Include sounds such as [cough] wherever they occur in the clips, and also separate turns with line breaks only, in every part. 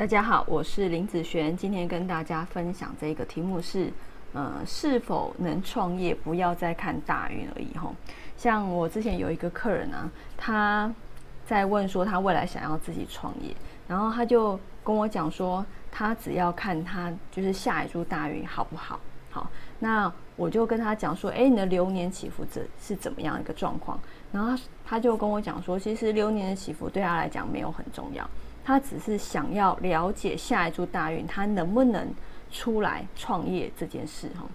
大家好，我是林子璇，今天跟大家分享这个题目是，呃，是否能创业？不要再看大运而已吼。像我之前有一个客人啊，他在问说他未来想要自己创业，然后他就跟我讲说，他只要看他就是下一注大运好不好？好，那我就跟他讲说，哎，你的流年起伏这是怎么样一个状况？然后他他就跟我讲说，其实流年的起伏对他来讲没有很重要。他只是想要了解下一注大运，他能不能出来创业这件事哈。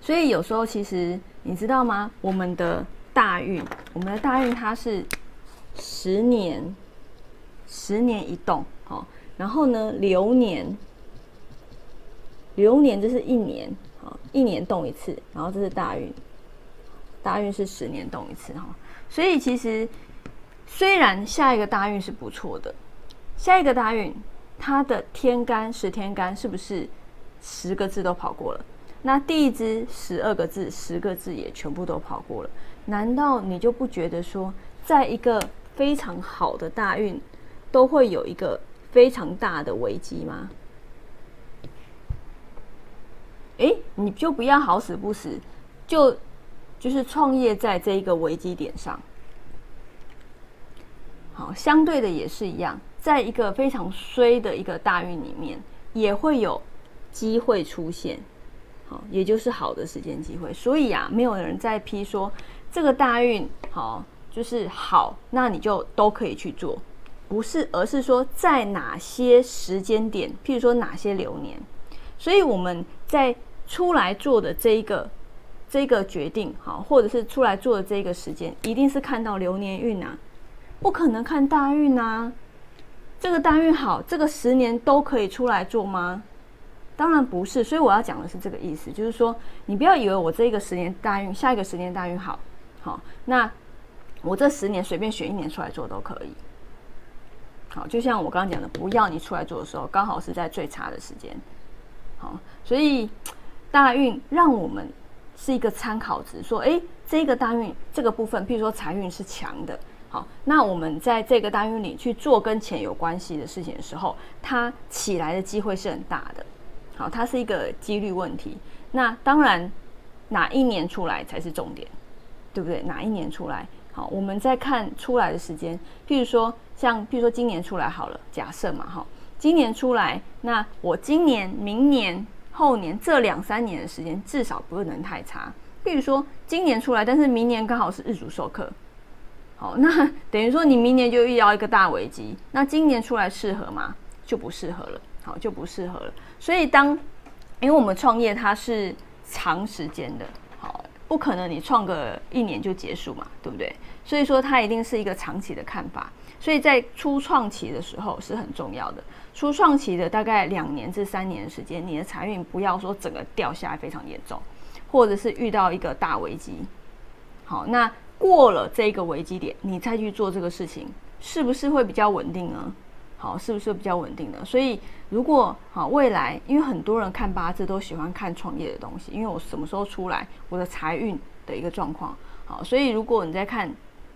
所以有时候其实你知道吗？我们的大运，我们的大运它是十年，十年一动哦。然后呢，流年，流年就是一年啊，一年动一次。然后这是大运，大运是十年动一次哈。所以其实。虽然下一个大运是不错的，下一个大运它的天干十天干是不是十个字都跑过了？那第一支十二个字，十个字也全部都跑过了。难道你就不觉得说，在一个非常好的大运，都会有一个非常大的危机吗？诶，你就不要好死不死，就就是创业在这一个危机点上。好，相对的也是一样，在一个非常衰的一个大运里面，也会有机会出现，好，也就是好的时间机会。所以啊，没有人在批说这个大运好就是好，那你就都可以去做，不是，而是说在哪些时间点，譬如说哪些流年，所以我们在出来做的这一个这个决定，好，或者是出来做的这个时间，一定是看到流年运啊。不可能看大运啊！这个大运好，这个十年都可以出来做吗？当然不是。所以我要讲的是这个意思，就是说，你不要以为我这一个十年大运，下一个十年大运好，好，那我这十年随便选一年出来做都可以。好，就像我刚刚讲的，不要你出来做的时候，刚好是在最差的时间。好，所以大运让我们是一个参考值，说，哎，这个大运这个部分，譬如说财运是强的。好，那我们在这个大运里去做跟钱有关系的事情的时候，它起来的机会是很大的。好，它是一个几率问题。那当然，哪一年出来才是重点，对不对？哪一年出来？好，我们在看出来的时间。譬如说，像譬如说今年出来好了，假设嘛，哈，今年出来，那我今年、明年、后年这两三年的时间，至少不能太差。譬如说今年出来，但是明年刚好是日主授课。好，那 [laughs] 等于说你明年就遇到一个大危机，那今年出来适合吗？就不适合了。好，就不适合了。所以当，因为我们创业它是长时间的，好，不可能你创个一年就结束嘛，对不对？所以说它一定是一个长期的看法。所以在初创期的时候是很重要的。初创期的大概两年至三年的时间，你的财运不要说整个掉下来非常严重，或者是遇到一个大危机。好，那。过了这个危机点，你再去做这个事情，是不是会比较稳定呢？好，是不是比较稳定的？所以，如果好未来，因为很多人看八字都喜欢看创业的东西，因为我什么时候出来，我的财运的一个状况。好，所以如果你在看，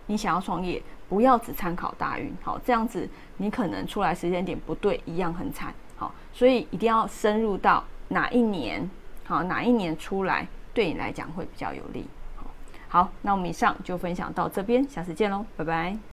你想要创业，不要只参考大运。好，这样子你可能出来时间点不对，一样很惨。好，所以一定要深入到哪一年，好，哪一年出来对你来讲会比较有利。好，那我们以上就分享到这边，下次见喽，拜拜。